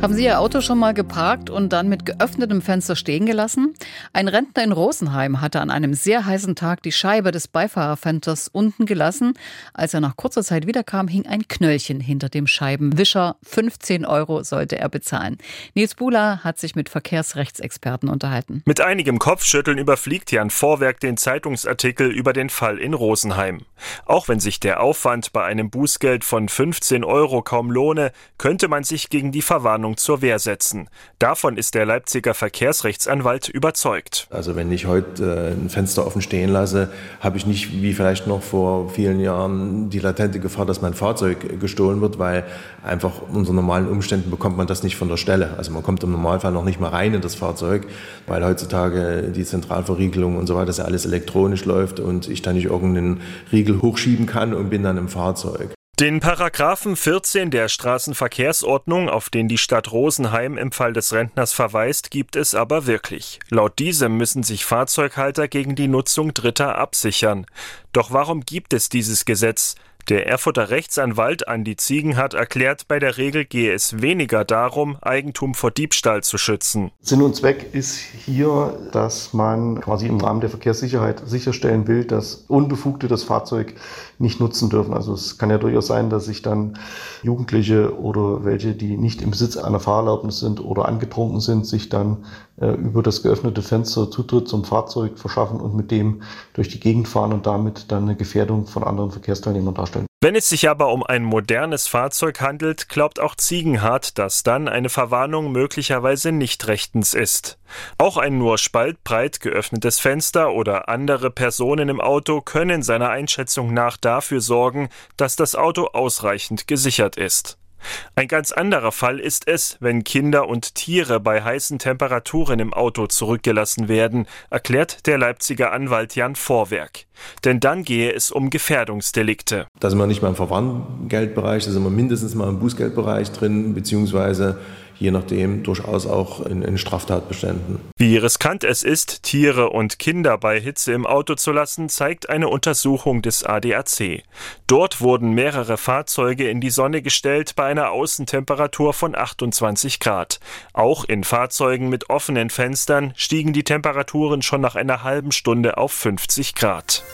Haben Sie Ihr Auto schon mal geparkt und dann mit geöffnetem Fenster stehen gelassen? Ein Rentner in Rosenheim hatte an einem sehr heißen Tag die Scheibe des Beifahrerfensters unten gelassen. Als er nach kurzer Zeit wiederkam, hing ein Knöllchen hinter dem Scheibenwischer. 15 Euro sollte er bezahlen. Nils Bula hat sich mit Verkehrsrechtsexperten unterhalten. Mit einigem Kopfschütteln überfliegt Jan Vorwerk den Zeitungsartikel über den Fall in Rosenheim. Auch wenn sich der Aufwand bei einem Bußgeld von 15 Euro kaum lohne, könnte man sich gegen die Verwarnung Planung zur Wehr setzen. Davon ist der Leipziger Verkehrsrechtsanwalt überzeugt. Also wenn ich heute äh, ein Fenster offen stehen lasse, habe ich nicht wie vielleicht noch vor vielen Jahren die latente Gefahr, dass mein Fahrzeug gestohlen wird, weil einfach unter normalen Umständen bekommt man das nicht von der Stelle. Also man kommt im Normalfall noch nicht mal rein in das Fahrzeug, weil heutzutage die Zentralverriegelung und so weiter, dass ja alles elektronisch läuft und ich da nicht irgendeinen Riegel hochschieben kann und bin dann im Fahrzeug. Den Paragraphen 14 der Straßenverkehrsordnung, auf den die Stadt Rosenheim im Fall des Rentners verweist, gibt es aber wirklich. Laut diesem müssen sich Fahrzeughalter gegen die Nutzung Dritter absichern. Doch warum gibt es dieses Gesetz? Der Erfurter Rechtsanwalt Andi Ziegen hat erklärt, bei der Regel gehe es weniger darum, Eigentum vor Diebstahl zu schützen. Sinn und Zweck ist hier, dass man quasi im Rahmen der Verkehrssicherheit sicherstellen will, dass Unbefugte das Fahrzeug nicht nutzen dürfen. Also es kann ja durchaus sein, dass sich dann Jugendliche oder welche, die nicht im Besitz einer Fahrerlaubnis sind oder angetrunken sind, sich dann über das geöffnete Fenster Zutritt zum Fahrzeug verschaffen und mit dem durch die Gegend fahren und damit dann eine Gefährdung von anderen Verkehrsteilnehmern darstellen. Wenn es sich aber um ein modernes Fahrzeug handelt, glaubt auch Ziegenhardt, dass dann eine Verwarnung möglicherweise nicht rechtens ist. Auch ein nur spaltbreit geöffnetes Fenster oder andere Personen im Auto können seiner Einschätzung nach dafür sorgen, dass das Auto ausreichend gesichert ist. Ein ganz anderer Fall ist es, wenn Kinder und Tiere bei heißen Temperaturen im Auto zurückgelassen werden, erklärt der Leipziger Anwalt Jan Vorwerk. Denn dann gehe es um Gefährdungsdelikte. Da sind wir nicht mal im Verwarngeldbereich, da sind wir mindestens mal im Bußgeldbereich drin, beziehungsweise je nachdem durchaus auch in, in Straftatbeständen. Wie riskant es ist, Tiere und Kinder bei Hitze im Auto zu lassen, zeigt eine Untersuchung des ADAC. Dort wurden mehrere Fahrzeuge in die Sonne gestellt bei einer Außentemperatur von 28 Grad. Auch in Fahrzeugen mit offenen Fenstern stiegen die Temperaturen schon nach einer halben Stunde auf 50 Grad.